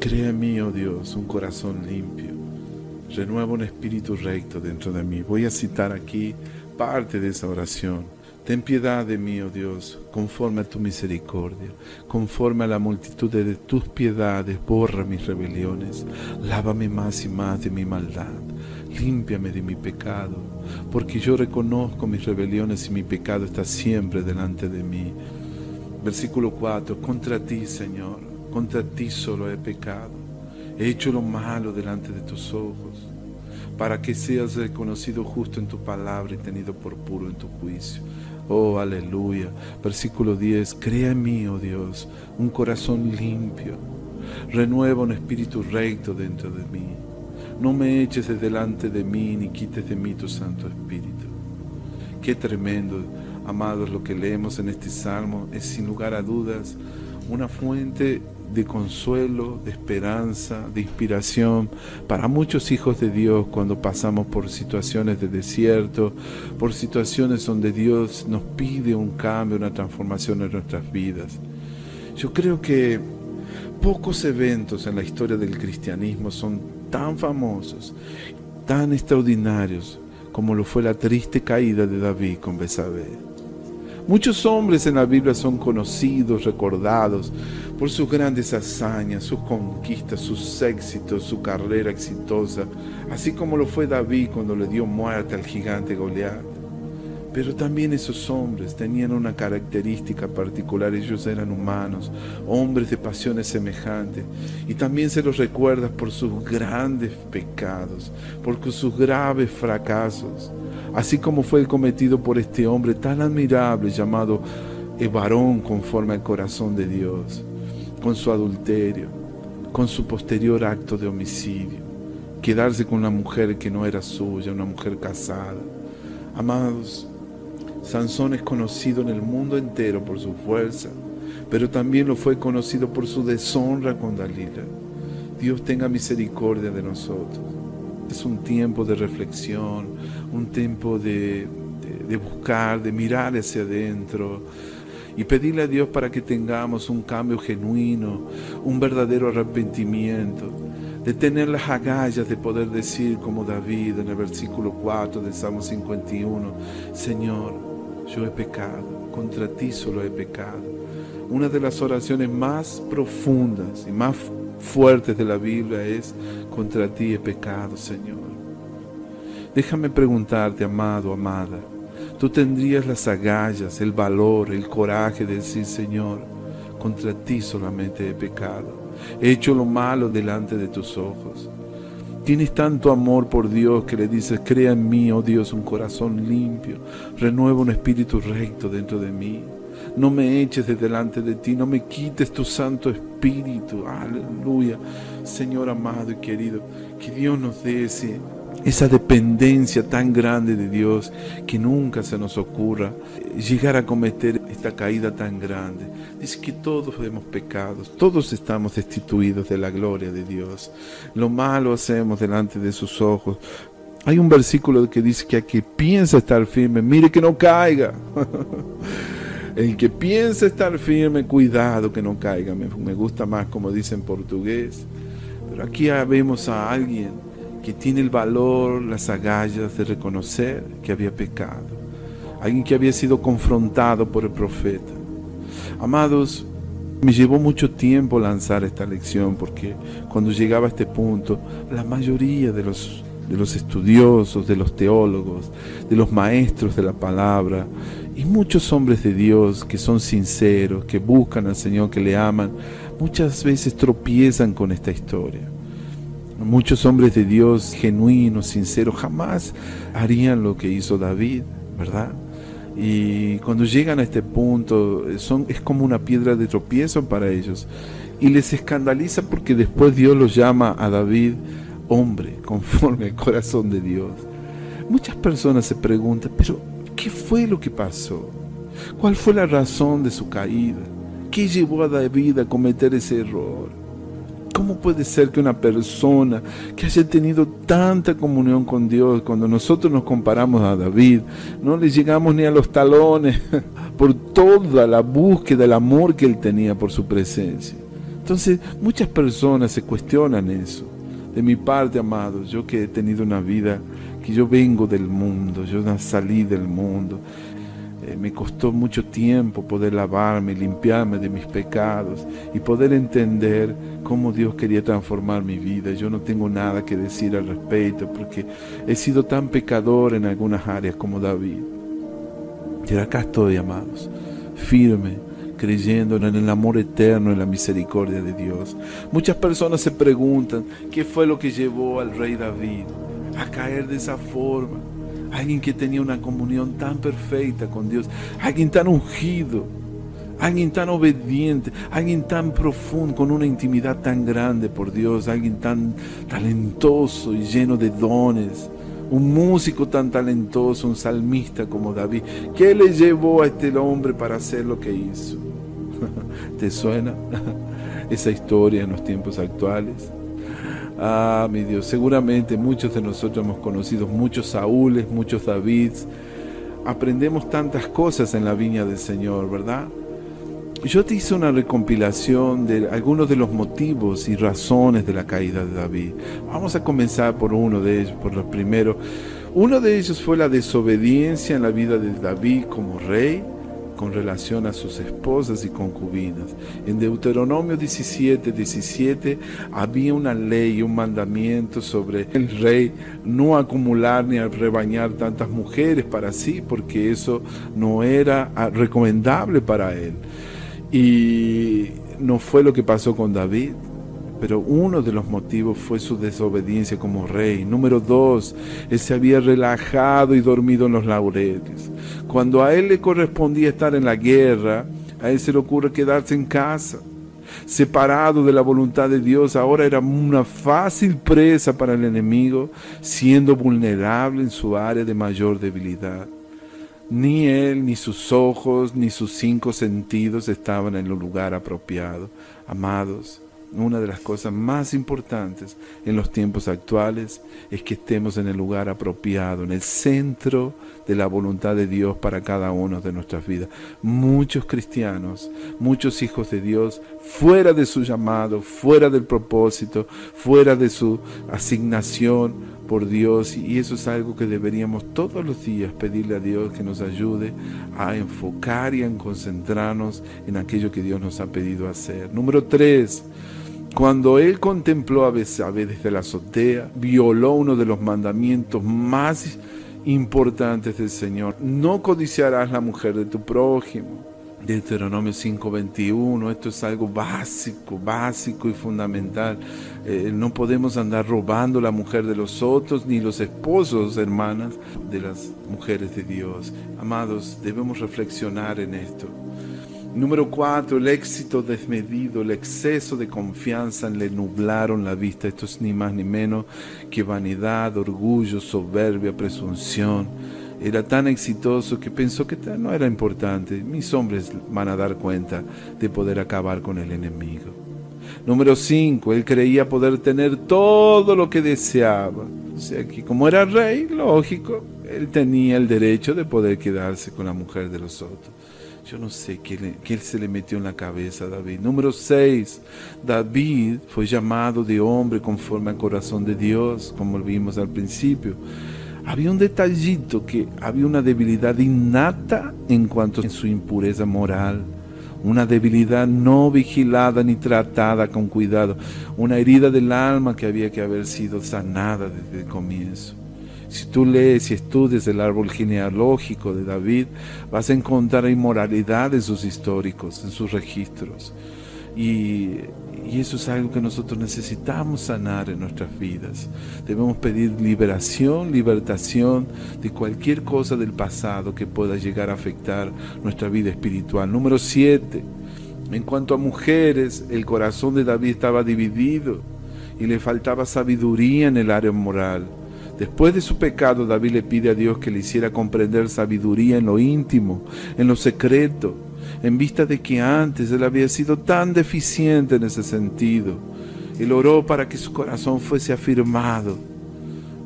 Crea en mí, oh Dios, un corazón limpio. Renueva un espíritu recto dentro de mí. Voy a citar aquí parte de esa oración. Ten piedad de mí, oh Dios, conforme a tu misericordia, conforme a la multitud de tus piedades, borra mis rebeliones, lávame más y más de mi maldad, límpiame de mi pecado, porque yo reconozco mis rebeliones y mi pecado está siempre delante de mí. Versículo 4, contra ti, Señor, contra ti solo he pecado, he hecho lo malo delante de tus ojos, para que seas reconocido justo en tu palabra y tenido por puro en tu juicio. Oh, aleluya. Versículo 10. Crea en mí, oh Dios, un corazón limpio. Renueva un espíritu recto dentro de mí. No me eches de delante de mí ni quites de mí tu Santo Espíritu. Qué tremendo, amados, lo que leemos en este salmo es sin lugar a dudas una fuente de consuelo, de esperanza, de inspiración para muchos hijos de Dios cuando pasamos por situaciones de desierto, por situaciones donde Dios nos pide un cambio, una transformación en nuestras vidas. Yo creo que pocos eventos en la historia del cristianismo son tan famosos, tan extraordinarios como lo fue la triste caída de David con Besabé. Muchos hombres en la Biblia son conocidos, recordados por sus grandes hazañas, sus conquistas, sus éxitos, su carrera exitosa, así como lo fue David cuando le dio muerte al gigante Goliat. Pero también esos hombres tenían una característica particular, ellos eran humanos, hombres de pasiones semejantes, y también se los recuerda por sus grandes pecados, por sus graves fracasos, así como fue el cometido por este hombre tan admirable llamado el varón conforme al corazón de Dios, con su adulterio, con su posterior acto de homicidio, quedarse con una mujer que no era suya, una mujer casada. Amados, Sansón es conocido en el mundo entero por su fuerza, pero también lo fue conocido por su deshonra con Dalila. Dios tenga misericordia de nosotros. Es un tiempo de reflexión, un tiempo de, buscar, de mirar hacia adentro y pedirle a Dios para que tengamos un cambio genuino, un verdadero arrepentimiento, de tener las agallas de poder decir como David en el versículo 4 del Salmo 51, Señor, yo he pecado, contra ti solo he pecado. Una de las oraciones más profundas y más fuertes de la Biblia es, contra ti he pecado, Señor. Déjame preguntarte, amado, amada, tú tendrías las agallas, el valor, el coraje de decir, Señor, contra ti solamente he pecado. He hecho lo malo delante de tus ojos. Tienes tanto amor por Dios que le dices, crea en mí, oh Dios, un corazón limpio, renueva un espíritu recto dentro de mí. No me eches de delante de ti, no me quites tu Santo Espíritu. Aleluya. Señor amado y querido, que Dios nos dé ese esa dependencia tan grande de Dios que nunca se nos ocurra llegar a cometer esta caída tan grande. Dice que todos hemos pecado, todos estamos destituidos de la gloria de Dios. Lo malo hacemos delante de sus ojos. Hay un versículo que dice que a que piensa estar firme, mire que no caiga. El que piensa estar firme, cuidado que no caiga. Me, me gusta más como dice en portugués. Pero aquí vemos a alguien que tiene el valor, las agallas de reconocer que había pecado. Alguien que había sido confrontado por el profeta. Amados, me llevó mucho tiempo lanzar esta lección porque cuando llegaba a este punto, la mayoría de los, de los estudiosos, de los teólogos, de los maestros de la palabra y muchos hombres de Dios que son sinceros, que buscan al Señor, que le aman, muchas veces tropiezan con esta historia. Muchos hombres de Dios genuinos, sinceros, jamás harían lo que hizo David, ¿verdad? Y cuando llegan a este punto, son, es como una piedra de tropiezo para ellos. Y les escandaliza porque después Dios los llama a David hombre, conforme al corazón de Dios. Muchas personas se preguntan, pero ¿qué fue lo que pasó? ¿Cuál fue la razón de su caída? ¿Qué llevó a David a cometer ese error? ¿Cómo puede ser que una persona que haya tenido tanta comunión con Dios, cuando nosotros nos comparamos a David, no le llegamos ni a los talones por toda la búsqueda, el amor que él tenía por su presencia? Entonces muchas personas se cuestionan eso. De mi parte, amados, yo que he tenido una vida, que yo vengo del mundo, yo salí del mundo, eh, me costó mucho tiempo poder lavarme, limpiarme de mis pecados y poder entender cómo Dios quería transformar mi vida. Yo no tengo nada que decir al respecto porque he sido tan pecador en algunas áreas como David. Y acá estoy, amados, firme, creyendo en el amor eterno y la misericordia de Dios. Muchas personas se preguntan qué fue lo que llevó al rey David a caer de esa forma. Alguien que tenía una comunión tan perfecta con Dios, alguien tan ungido, alguien tan obediente, alguien tan profundo, con una intimidad tan grande por Dios, alguien tan talentoso y lleno de dones un músico tan talentoso, un salmista como David. ¿Qué le llevó a este hombre para hacer lo que hizo? ¿Te suena esa historia en los tiempos actuales? Ah, mi Dios, seguramente muchos de nosotros hemos conocido muchos Saúles, muchos Davids. Aprendemos tantas cosas en la viña del Señor, ¿verdad? Yo te hice una recompilación de algunos de los motivos y razones de la caída de David. Vamos a comenzar por uno de ellos, por los primeros. Uno de ellos fue la desobediencia en la vida de David como rey con relación a sus esposas y concubinas. En Deuteronomio 17, 17 había una ley, un mandamiento sobre el rey no acumular ni rebañar tantas mujeres para sí, porque eso no era recomendable para él. Y no fue lo que pasó con David, pero uno de los motivos fue su desobediencia como rey. Número dos, él se había relajado y dormido en los laureles. Cuando a él le correspondía estar en la guerra, a él se le ocurre quedarse en casa. Separado de la voluntad de Dios, ahora era una fácil presa para el enemigo, siendo vulnerable en su área de mayor debilidad. Ni él, ni sus ojos, ni sus cinco sentidos estaban en el lugar apropiado. Amados, una de las cosas más importantes en los tiempos actuales es que estemos en el lugar apropiado, en el centro de la voluntad de Dios para cada uno de nuestras vidas. Muchos cristianos, muchos hijos de Dios, fuera de su llamado, fuera del propósito, fuera de su asignación, por Dios y eso es algo que deberíamos todos los días pedirle a Dios que nos ayude a enfocar y a concentrarnos en aquello que Dios nos ha pedido hacer. Número tres, cuando él contempló a Besabe desde la azotea, violó uno de los mandamientos más importantes del Señor. No codiciarás la mujer de tu prójimo. Deuteronomio 5:21, esto es algo básico, básico y fundamental. Eh, no podemos andar robando la mujer de los otros, ni los esposos, hermanas, de las mujeres de Dios. Amados, debemos reflexionar en esto. Número 4, el éxito desmedido, el exceso de confianza le nublaron la vista. Esto es ni más ni menos que vanidad, orgullo, soberbia, presunción era tan exitoso que pensó que no era importante. Mis hombres van a dar cuenta de poder acabar con el enemigo. Número 5, él creía poder tener todo lo que deseaba. O sea que como era rey, lógico, él tenía el derecho de poder quedarse con la mujer de los otros. Yo no sé qué, se le metió en la cabeza a David. Número 6. David fue llamado de hombre conforme al corazón de Dios, como vimos al principio había un detallito que había una debilidad innata en cuanto a su impureza moral, una debilidad no vigilada ni tratada con cuidado, una herida del alma que había que haber sido sanada desde el comienzo. Si tú lees y estudias el árbol genealógico de David, vas a encontrar inmoralidad en sus históricos, en sus registros. Y eso es algo que nosotros necesitamos sanar en nuestras vidas. Debemos pedir liberación, libertación de cualquier cosa del pasado que pueda llegar a afectar nuestra vida espiritual. Número 7. En cuanto a mujeres, el corazón de David estaba dividido y le faltaba sabiduría en el área moral. Después de su pecado, David le pide a Dios que le hiciera comprender sabiduría en lo íntimo, en lo secreto en vista de que antes él había sido tan deficiente en ese sentido. Él oró para que su corazón fuese afirmado.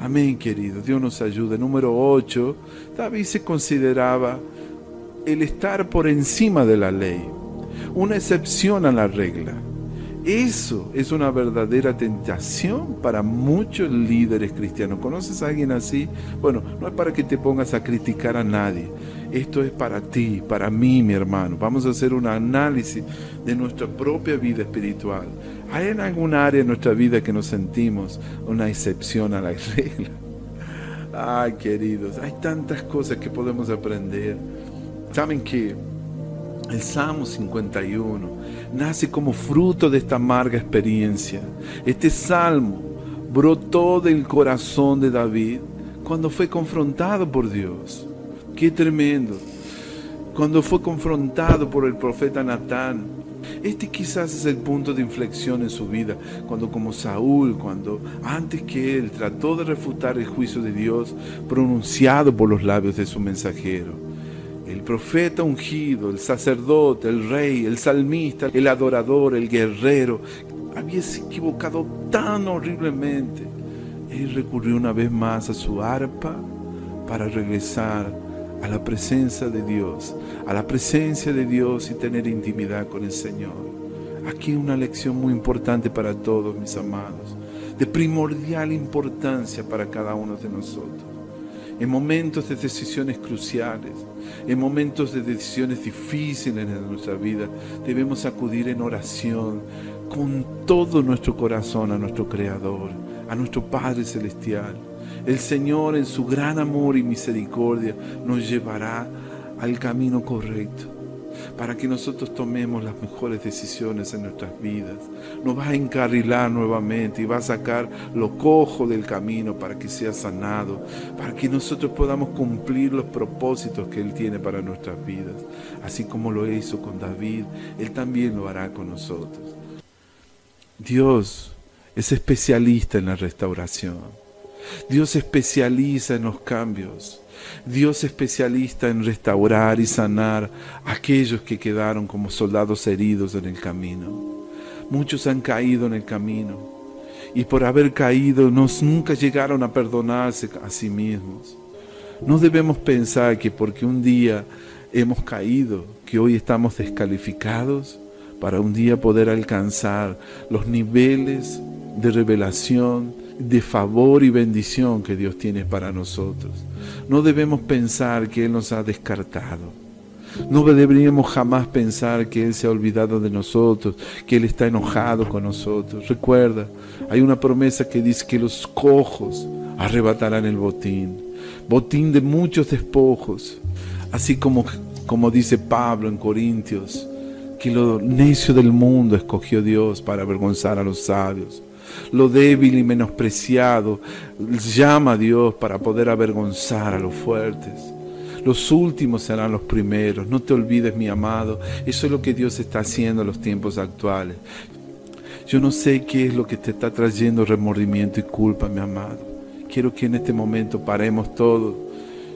Amén, querido. Dios nos ayude. Número 8. David se consideraba el estar por encima de la ley, una excepción a la regla. Eso es una verdadera tentación para muchos líderes cristianos. ¿Conoces a alguien así? Bueno, no es para que te pongas a criticar a nadie. Esto es para ti, para mí, mi hermano. Vamos a hacer un análisis de nuestra propia vida espiritual. ¿Hay en algún área de nuestra vida que nos sentimos una excepción a la regla? Ay, queridos, hay tantas cosas que podemos aprender. ¿Saben qué? El Salmo 51 nace como fruto de esta amarga experiencia. Este salmo brotó del corazón de David cuando fue confrontado por Dios. Qué tremendo. Cuando fue confrontado por el profeta Natán. Este quizás es el punto de inflexión en su vida, cuando como Saúl, cuando antes que él trató de refutar el juicio de Dios pronunciado por los labios de su mensajero el profeta ungido, el sacerdote, el rey, el salmista, el adorador, el guerrero, había equivocado tan horriblemente. Él recurrió una vez más a su arpa para regresar a la presencia de Dios, a la presencia de Dios y tener intimidad con el Señor. Aquí una lección muy importante para todos, mis amados, de primordial importancia para cada uno de nosotros. En momentos de decisiones cruciales, en momentos de decisiones difíciles en nuestra vida, debemos acudir en oración con todo nuestro corazón a nuestro Creador, a nuestro Padre Celestial. El Señor en su gran amor y misericordia nos llevará al camino correcto para que nosotros tomemos las mejores decisiones en nuestras vidas. Nos va a encarrilar nuevamente y va a sacar lo cojo del camino para que sea sanado, para que nosotros podamos cumplir los propósitos que Él tiene para nuestras vidas. Así como lo hizo con David, Él también lo hará con nosotros. Dios es especialista en la restauración. Dios especializa en los cambios. Dios especialista en restaurar y sanar a aquellos que quedaron como soldados heridos en el camino. Muchos han caído en el camino y por haber caído nos nunca llegaron a perdonarse a sí mismos. No debemos pensar que porque un día hemos caído, que hoy estamos descalificados para un día poder alcanzar los niveles de revelación, de favor y bendición que Dios tiene para nosotros. No debemos pensar que Él nos ha descartado. No deberíamos jamás pensar que Él se ha olvidado de nosotros, que Él está enojado con nosotros. Recuerda, hay una promesa que dice que los cojos arrebatarán el botín, botín de muchos despojos, así como, como dice Pablo en Corintios, que lo necio del mundo escogió Dios para avergonzar a los sabios lo débil y menospreciado, llama a Dios para poder avergonzar a los fuertes. Los últimos serán los primeros. No te olvides, mi amado. Eso es lo que Dios está haciendo en los tiempos actuales. Yo no sé qué es lo que te está trayendo remordimiento y culpa, mi amado. Quiero que en este momento paremos todos.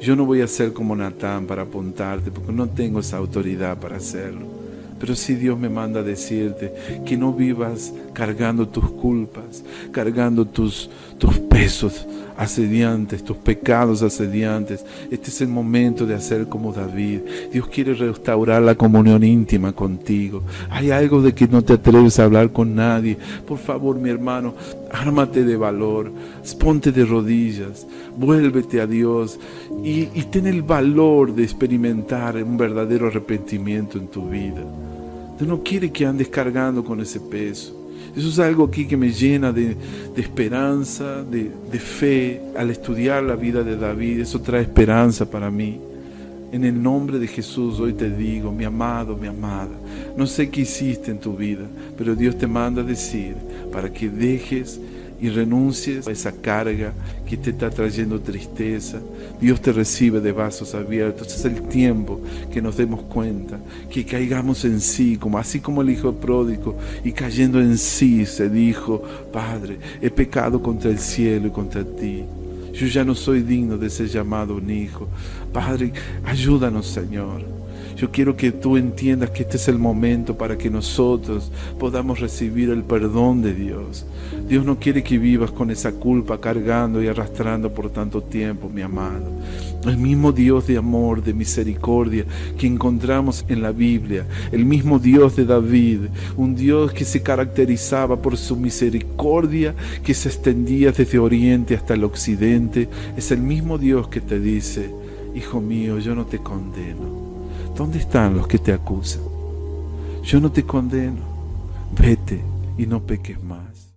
Yo no voy a ser como Natán para apuntarte, porque no tengo esa autoridad para hacerlo. Pero si Dios me manda a decirte que no vivas cargando tus culpas, cargando tus, tus pesos asediantes, tus pecados asediantes. Este es el momento de hacer como David. Dios quiere restaurar la comunión íntima contigo. Hay algo de que no te atreves a hablar con nadie. Por favor, mi hermano, ármate de valor, ponte de rodillas, vuélvete a Dios y, y ten el valor de experimentar un verdadero arrepentimiento en tu vida. Dios no quiere que andes cargando con ese peso. Eso es algo aquí que me llena de, esperanza, de, fe. Al estudiar la vida de David, eso trae esperanza para mí. En el nombre de Jesús hoy te digo, mi amado, mi amada, no sé qué hiciste en tu vida, pero Dios te manda decir para que dejes y renuncies a esa carga que te está trayendo tristeza. Dios te recibe de vasos abiertos. Es el tiempo que nos demos cuenta, que caigamos en sí, como así como el hijo pródigo, y cayendo en sí se dijo, Padre, he pecado contra el cielo y contra ti. Yo ya no soy digno de ser llamado un hijo. Padre, ayúdanos, Señor. Yo quiero que tú entiendas que este es el momento para que nosotros podamos recibir el perdón de Dios. Dios no quiere que vivas con esa culpa cargando y arrastrando por tanto tiempo, mi amado. El mismo Dios de amor, de misericordia que encontramos en la Biblia, el mismo Dios de David, un Dios que se caracterizaba por su misericordia que se extendía desde oriente hasta el occidente, es el mismo Dios que te dice, Hijo mío, yo no te condeno. ¿Dónde están los que te acusan? Yo no te condeno. Vete y no peques más.